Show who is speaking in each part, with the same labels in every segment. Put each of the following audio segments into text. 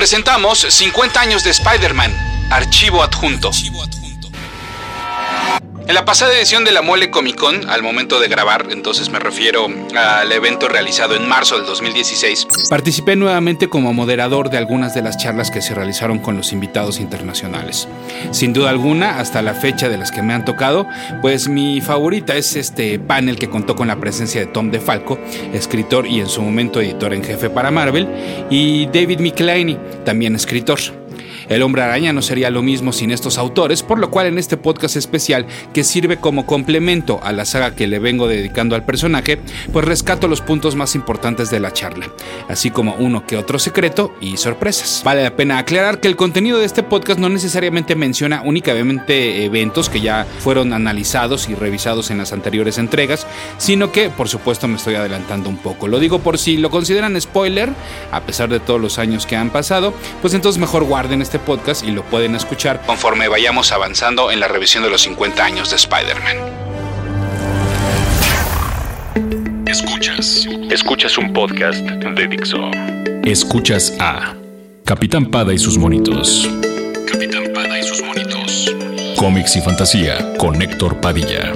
Speaker 1: Presentamos 50 años de Spider-Man, archivo adjunto. En la pasada edición de la Mole Comic Con, al momento de grabar, entonces me refiero al evento realizado en marzo del 2016, participé nuevamente como moderador de algunas de las charlas que se realizaron con los invitados internacionales. Sin duda alguna, hasta la fecha de las que me han tocado, pues mi favorita es este panel que contó con la presencia de Tom DeFalco, escritor y en su momento editor en jefe para Marvel, y David Michelini, también escritor. El hombre araña no sería lo mismo sin estos autores, por lo cual en este podcast especial, que sirve como complemento a la saga que le vengo dedicando al personaje, pues rescato los puntos más importantes de la charla, así como uno que otro secreto y sorpresas. Vale la pena aclarar que el contenido de este podcast no necesariamente menciona únicamente eventos que ya fueron analizados y revisados en las anteriores entregas, sino que por supuesto me estoy adelantando un poco. Lo digo por si lo consideran spoiler, a pesar de todos los años que han pasado, pues entonces mejor guarden este podcast y lo pueden escuchar conforme vayamos avanzando en la revisión de los 50 años de Spider-Man.
Speaker 2: Escuchas. Escuchas un podcast de Dixo. Escuchas a Capitán Pada y sus monitos. Capitán Pada y sus monitos. Cómics y fantasía con Héctor Padilla.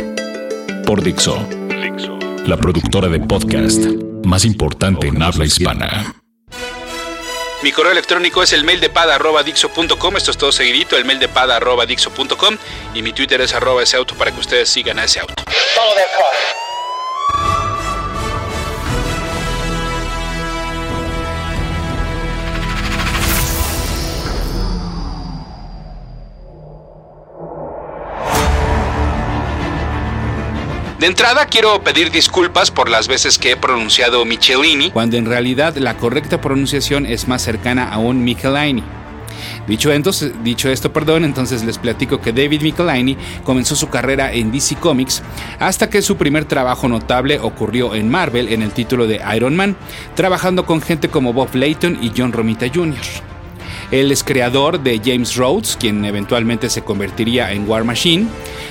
Speaker 2: Por Dixo. Dixo. La productora de podcast más importante en habla hispana.
Speaker 1: Mi correo electrónico es el mail de pada.dixo.com. Esto es todo seguidito, el mail de pada.dixo.com. Y mi Twitter es arroba ese auto para que ustedes sigan a ese auto. De entrada quiero pedir disculpas por las veces que he pronunciado Michelini, cuando en realidad la correcta pronunciación es más cercana a un Michelini. Dicho, entonces, dicho esto, perdón, entonces les platico que David Michelini comenzó su carrera en DC Comics hasta que su primer trabajo notable ocurrió en Marvel en el título de Iron Man, trabajando con gente como Bob Layton y John Romita Jr. Él es creador de James Rhodes, quien eventualmente se convertiría en War Machine,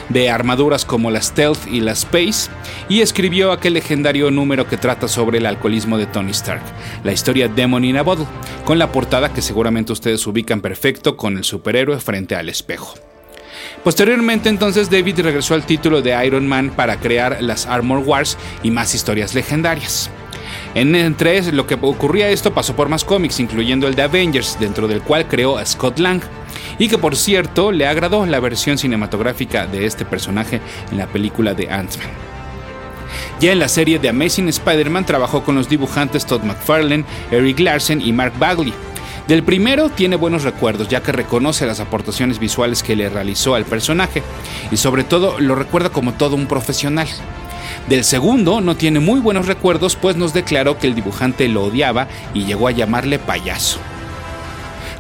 Speaker 1: de armaduras como la Stealth y la Space, y escribió aquel legendario número que trata sobre el alcoholismo de Tony Stark, la historia Demon in a Bottle, con la portada que seguramente ustedes ubican perfecto con el superhéroe frente al espejo. Posteriormente entonces David regresó al título de Iron Man para crear las Armor Wars y más historias legendarias. En entre lo que ocurría esto pasó por más cómics, incluyendo el de Avengers, dentro del cual creó a Scott Lang, y que por cierto le agradó la versión cinematográfica de este personaje en la película de Ant-Man. Ya en la serie de Amazing Spider-Man trabajó con los dibujantes Todd McFarlane, Eric Larsen y Mark Bagley. Del primero tiene buenos recuerdos ya que reconoce las aportaciones visuales que le realizó al personaje y sobre todo lo recuerda como todo un profesional. Del segundo no tiene muy buenos recuerdos pues nos declaró que el dibujante lo odiaba y llegó a llamarle payaso.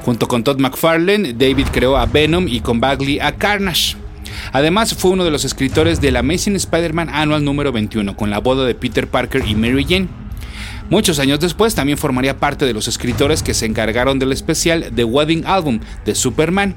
Speaker 1: Junto con Todd McFarlane, David creó a Venom y con Bagley a Carnage. Además, fue uno de los escritores del Amazing Spider-Man Annual número 21, con la boda de Peter Parker y Mary Jane. Muchos años después también formaría parte de los escritores que se encargaron del especial The Wedding Album de Superman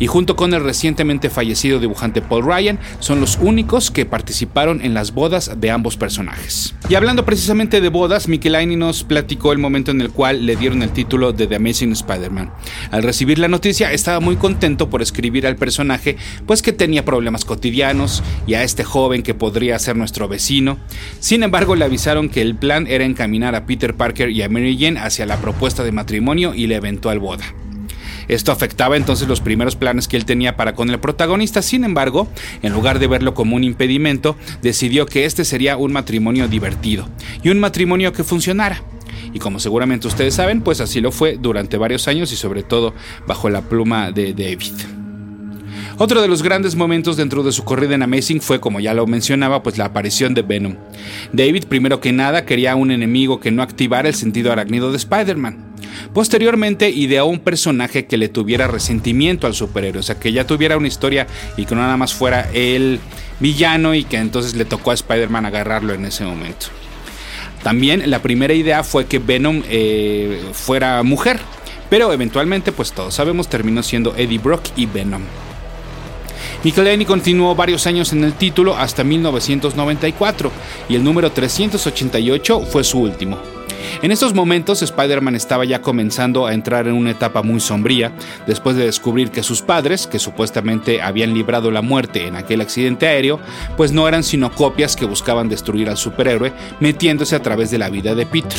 Speaker 1: y junto con el recientemente fallecido dibujante Paul Ryan son los únicos que participaron en las bodas de ambos personajes. Y hablando precisamente de bodas, Michelini nos platicó el momento en el cual le dieron el título de The Amazing Spider-Man. Al recibir la noticia estaba muy contento por escribir al personaje, pues que tenía problemas cotidianos y a este joven que podría ser nuestro vecino. Sin embargo, le avisaron que el plan era encaminar a Peter Parker y a Mary Jane hacia la propuesta de matrimonio y la eventual boda. Esto afectaba entonces los primeros planes que él tenía para con el protagonista, sin embargo, en lugar de verlo como un impedimento, decidió que este sería un matrimonio divertido y un matrimonio que funcionara. Y como seguramente ustedes saben, pues así lo fue durante varios años y sobre todo bajo la pluma de David. Otro de los grandes momentos dentro de su corrida en Amazing fue, como ya lo mencionaba, pues la aparición de Venom. David, primero que nada, quería un enemigo que no activara el sentido arácnido de Spider-Man. Posteriormente ideó un personaje que le tuviera resentimiento al superhéroe, o sea, que ya tuviera una historia y que no nada más fuera el villano y que entonces le tocó a Spider-Man agarrarlo en ese momento. También la primera idea fue que Venom eh, fuera mujer, pero eventualmente, pues todos sabemos, terminó siendo Eddie Brock y Venom. Michelini continuó varios años en el título hasta 1994 y el número 388 fue su último. En estos momentos Spider-Man estaba ya comenzando a entrar en una etapa muy sombría, después de descubrir que sus padres, que supuestamente habían librado la muerte en aquel accidente aéreo, pues no eran sino copias que buscaban destruir al superhéroe metiéndose a través de la vida de Peter.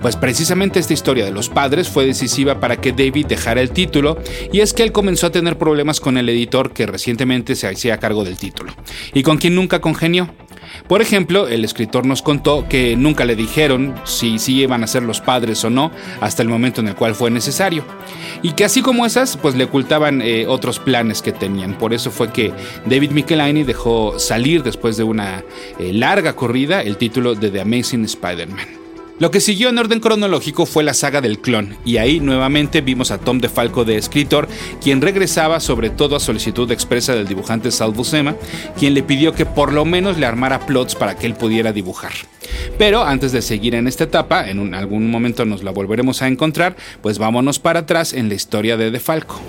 Speaker 1: Pues precisamente esta historia de los padres fue decisiva para que David dejara el título y es que él comenzó a tener problemas con el editor que recientemente se hacía cargo del título y con quien nunca congenió. Por ejemplo, el escritor nos contó que nunca le dijeron si sí iban a ser los padres o no hasta el momento en el cual fue necesario. Y que así como esas, pues le ocultaban eh, otros planes que tenían. Por eso fue que David Michelini dejó salir después de una eh, larga corrida el título de The Amazing Spider-Man. Lo que siguió en orden cronológico fue la saga del clon, y ahí nuevamente vimos a Tom DeFalco de escritor, quien regresaba sobre todo a solicitud expresa del dibujante Sal Buscema, quien le pidió que por lo menos le armara plots para que él pudiera dibujar. Pero antes de seguir en esta etapa, en algún momento nos la volveremos a encontrar, pues vámonos para atrás en la historia de DeFalco.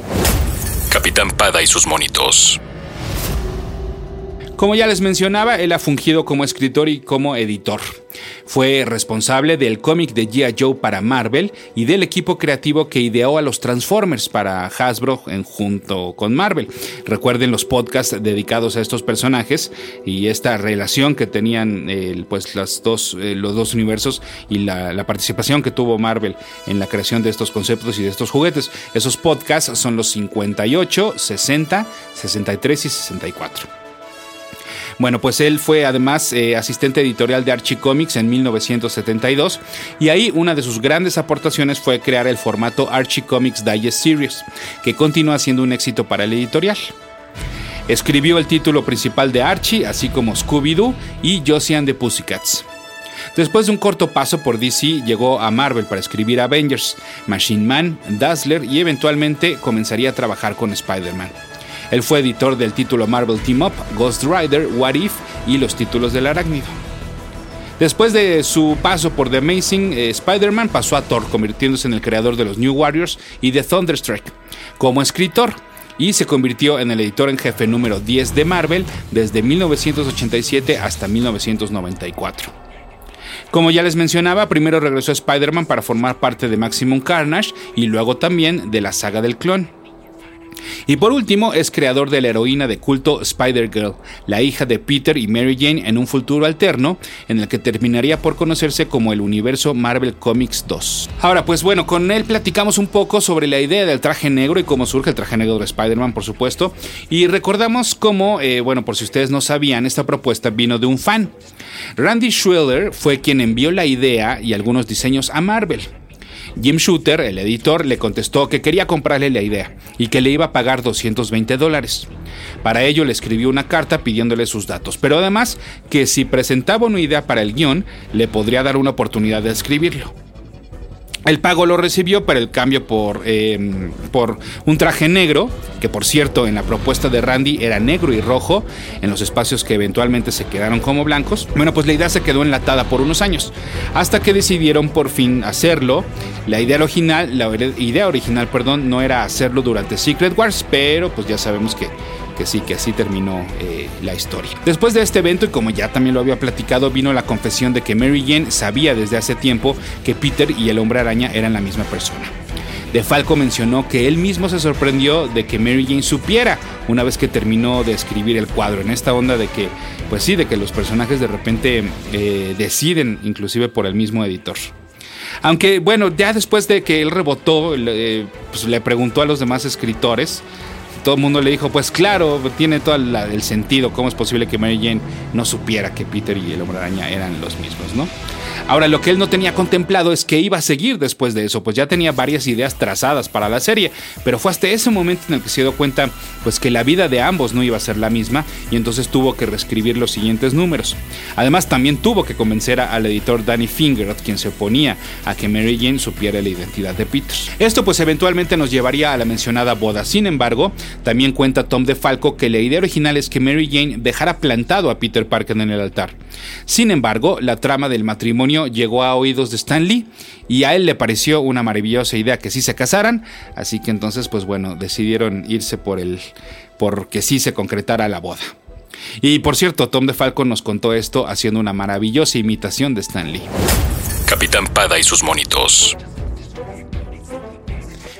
Speaker 2: Capitán Pada y sus monitos.
Speaker 1: Como ya les mencionaba, él ha fungido como escritor y como editor. Fue responsable del cómic de G.I. Joe para Marvel y del equipo creativo que ideó a los Transformers para Hasbro en, junto con Marvel. Recuerden los podcasts dedicados a estos personajes y esta relación que tenían pues las dos, eh, los dos universos y la, la participación que tuvo Marvel en la creación de estos conceptos y de estos juguetes. Esos podcasts son los 58, 60, 63 y 64. Bueno, pues él fue además eh, asistente editorial de Archie Comics en 1972 y ahí una de sus grandes aportaciones fue crear el formato Archie Comics Digest Series, que continúa siendo un éxito para el editorial. Escribió el título principal de Archie, así como Scooby-Doo y Josie and the Pussycats. Después de un corto paso por DC, llegó a Marvel para escribir Avengers, Machine Man, Dazzler y eventualmente comenzaría a trabajar con Spider-Man. Él fue editor del título Marvel Team Up, Ghost Rider, What If y los títulos del arácnido. Después de su paso por The Amazing eh, Spider-Man, pasó a Thor, convirtiéndose en el creador de los New Warriors y de Thunderstrike. Como escritor, y se convirtió en el editor en jefe número 10 de Marvel desde 1987 hasta 1994. Como ya les mencionaba, primero regresó a Spider-Man para formar parte de Maximum Carnage y luego también de la saga del clon. Y por último, es creador de la heroína de culto Spider-Girl, la hija de Peter y Mary Jane en un futuro alterno, en el que terminaría por conocerse como el universo Marvel Comics 2. Ahora, pues bueno, con él platicamos un poco sobre la idea del traje negro y cómo surge el traje negro de Spider-Man, por supuesto, y recordamos cómo, eh, bueno, por si ustedes no sabían, esta propuesta vino de un fan. Randy Schwiller fue quien envió la idea y algunos diseños a Marvel. Jim Shooter, el editor, le contestó que quería comprarle la idea y que le iba a pagar 220 dólares. Para ello le escribió una carta pidiéndole sus datos, pero además que si presentaba una idea para el guion, le podría dar una oportunidad de escribirlo. El pago lo recibió, pero el cambio por, em, por un traje negro, que por cierto en la propuesta de Randy era negro y rojo, en los espacios que eventualmente se quedaron como blancos. Bueno, pues la idea se quedó enlatada por unos años, hasta que decidieron por fin hacerlo. La idea original, la idea original, perdón, no era hacerlo durante Secret Wars, pero pues ya sabemos que que sí, que así terminó eh, la historia. Después de este evento, y como ya también lo había platicado, vino la confesión de que Mary Jane sabía desde hace tiempo que Peter y el hombre araña eran la misma persona. De Falco mencionó que él mismo se sorprendió de que Mary Jane supiera una vez que terminó de escribir el cuadro, en esta onda de que, pues sí, de que los personajes de repente eh, deciden inclusive por el mismo editor. Aunque bueno, ya después de que él rebotó, pues le preguntó a los demás escritores todo el mundo le dijo, pues claro, tiene todo el sentido, cómo es posible que Mary Jane no supiera que Peter y el hombre araña eran los mismos, ¿no? Ahora, lo que él no tenía contemplado es que iba a seguir después de eso, pues ya tenía varias ideas trazadas para la serie, pero fue hasta ese momento en el que se dio cuenta pues que la vida de ambos no iba a ser la misma y entonces tuvo que reescribir los siguientes números. Además, también tuvo que convencer al editor Danny Fingerot, quien se oponía a que Mary Jane supiera la identidad de Peter. Esto pues eventualmente nos llevaría a la mencionada boda. Sin embargo, también cuenta Tom DeFalco que la idea original es que Mary Jane dejara plantado a Peter Parker en el altar. Sin embargo, la trama del matrimonio llegó a oídos de Stan Lee y a él le pareció una maravillosa idea que sí se casaran, así que entonces pues bueno, decidieron irse por el porque sí se concretara la boda. Y por cierto, Tom DeFalco nos contó esto haciendo una maravillosa imitación de Stan Lee.
Speaker 2: Capitán Pada y sus monitos.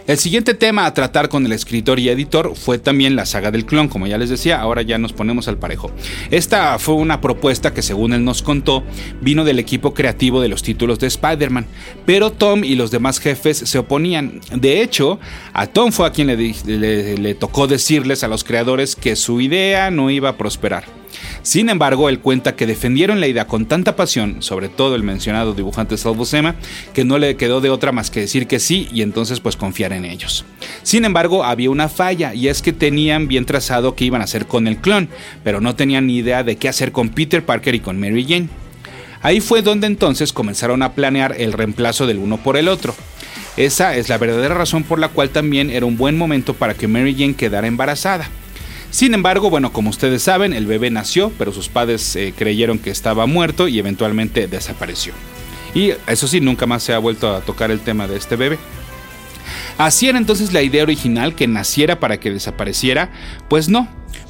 Speaker 1: El siguiente tema a tratar con el escritor y editor fue también la saga del clon, como ya les decía, ahora ya nos ponemos al parejo. Esta fue una propuesta que según él nos contó, vino del equipo creativo de los títulos de Spider-Man, pero Tom y los demás jefes se oponían. De hecho, a Tom fue a quien le, le tocó decirles a los creadores que su idea no iba a prosperar. Sin embargo, él cuenta que defendieron la idea con tanta pasión, sobre todo el mencionado dibujante Salvo Sema, que no le quedó de otra más que decir que sí y entonces pues confiar en ellos. Sin embargo, había una falla y es que tenían bien trazado qué iban a hacer con el clon, pero no tenían ni idea de qué hacer con Peter Parker y con Mary Jane. Ahí fue donde entonces comenzaron a planear el reemplazo del uno por el otro. Esa es la verdadera razón por la cual también era un buen momento para que Mary Jane quedara embarazada. Sin embargo, bueno, como ustedes saben, el bebé nació, pero sus padres eh, creyeron que estaba muerto y eventualmente desapareció. Y eso sí, nunca más se ha vuelto a tocar el tema de este bebé. Así era entonces la idea original que naciera para que desapareciera, pues no.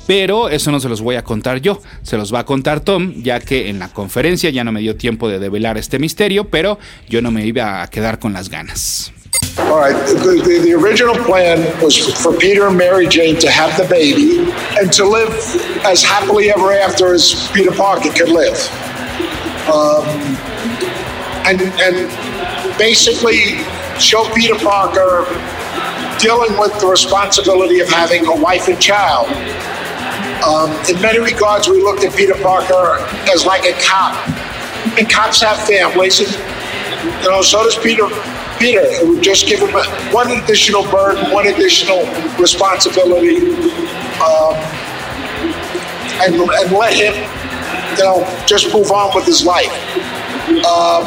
Speaker 1: Pero eso no se los voy a contar yo, se los va a contar Tom, ya que en la conferencia ya no me dio tiempo de develar este misterio, pero yo no me iba a quedar con las ganas.
Speaker 3: All right, the, the, the, original plan was for Peter and Mary Jane to have the baby and to live as happily ever after as Peter Parker could live. Um, and, and basically show Peter Parker dealing with the responsibility of having a wife and child. Um, in many regards, we looked at Peter Parker as like a cop. And cops have families, and you know, so does Peter Peter. It would just give him one additional burden, one additional responsibility, um, and, and let him, you know, just move on with his life. Um,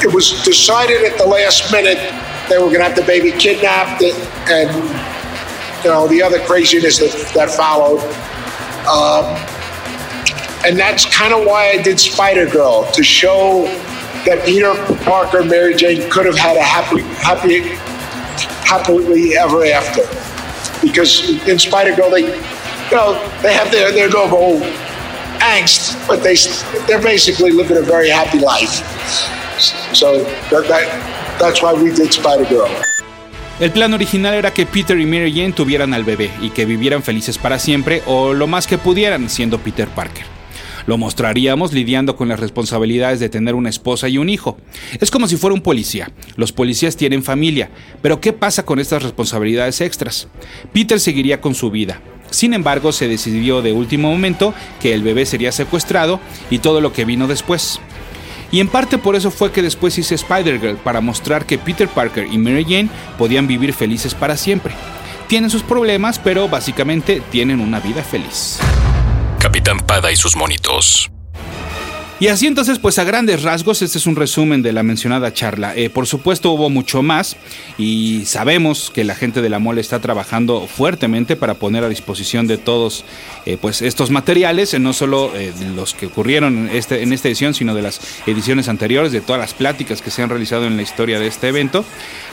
Speaker 3: it was decided at the last minute they were going to have the baby kidnapped and, you know, the other craziness that, that followed. Um, and that's kind of why I did Spider Girl to show that Peter Parker and Mary Jane could have had a happy, happy, happily ever after. Because in Spider Girl, they, you know, have their their normal angst, but they they're basically living a very happy life. So that, that that's why we did Spider Girl.
Speaker 1: El plan original era que Peter y Mary Jane tuvieran al bebé y que vivieran felices para siempre o lo más que pudieran siendo Peter Parker. Lo mostraríamos lidiando con las responsabilidades de tener una esposa y un hijo. Es como si fuera un policía. Los policías tienen familia, pero ¿qué pasa con estas responsabilidades extras? Peter seguiría con su vida. Sin embargo, se decidió de último momento que el bebé sería secuestrado y todo lo que vino después. Y en parte por eso fue que después hice Spider-Girl, para mostrar que Peter Parker y Mary Jane podían vivir felices para siempre. Tienen sus problemas, pero básicamente tienen una vida feliz.
Speaker 2: Capitán Pada y sus monitos.
Speaker 1: Y así entonces, pues a grandes rasgos, este es un resumen de la mencionada charla. Eh, por supuesto hubo mucho más y sabemos que la gente de la mole está trabajando fuertemente para poner a disposición de todos eh, pues estos materiales, eh, no solo los que ocurrieron en, este, en esta edición, sino de las ediciones anteriores, de todas las pláticas que se han realizado en la historia de este evento.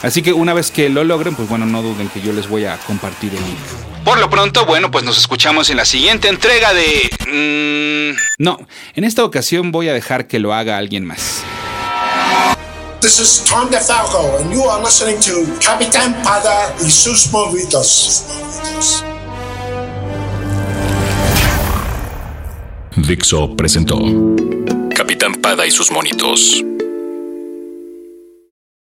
Speaker 1: Así que una vez que lo logren, pues bueno, no duden que yo les voy a compartir el link. Por lo pronto, bueno, pues nos escuchamos en la siguiente entrega de... Mmm... No, en esta ocasión voy a dejar que lo haga alguien más.
Speaker 3: This is Tom DeFalco, and you are listening to Capitán Pada y sus movitos.
Speaker 2: Dixo presentó Capitán Pada y sus monitos.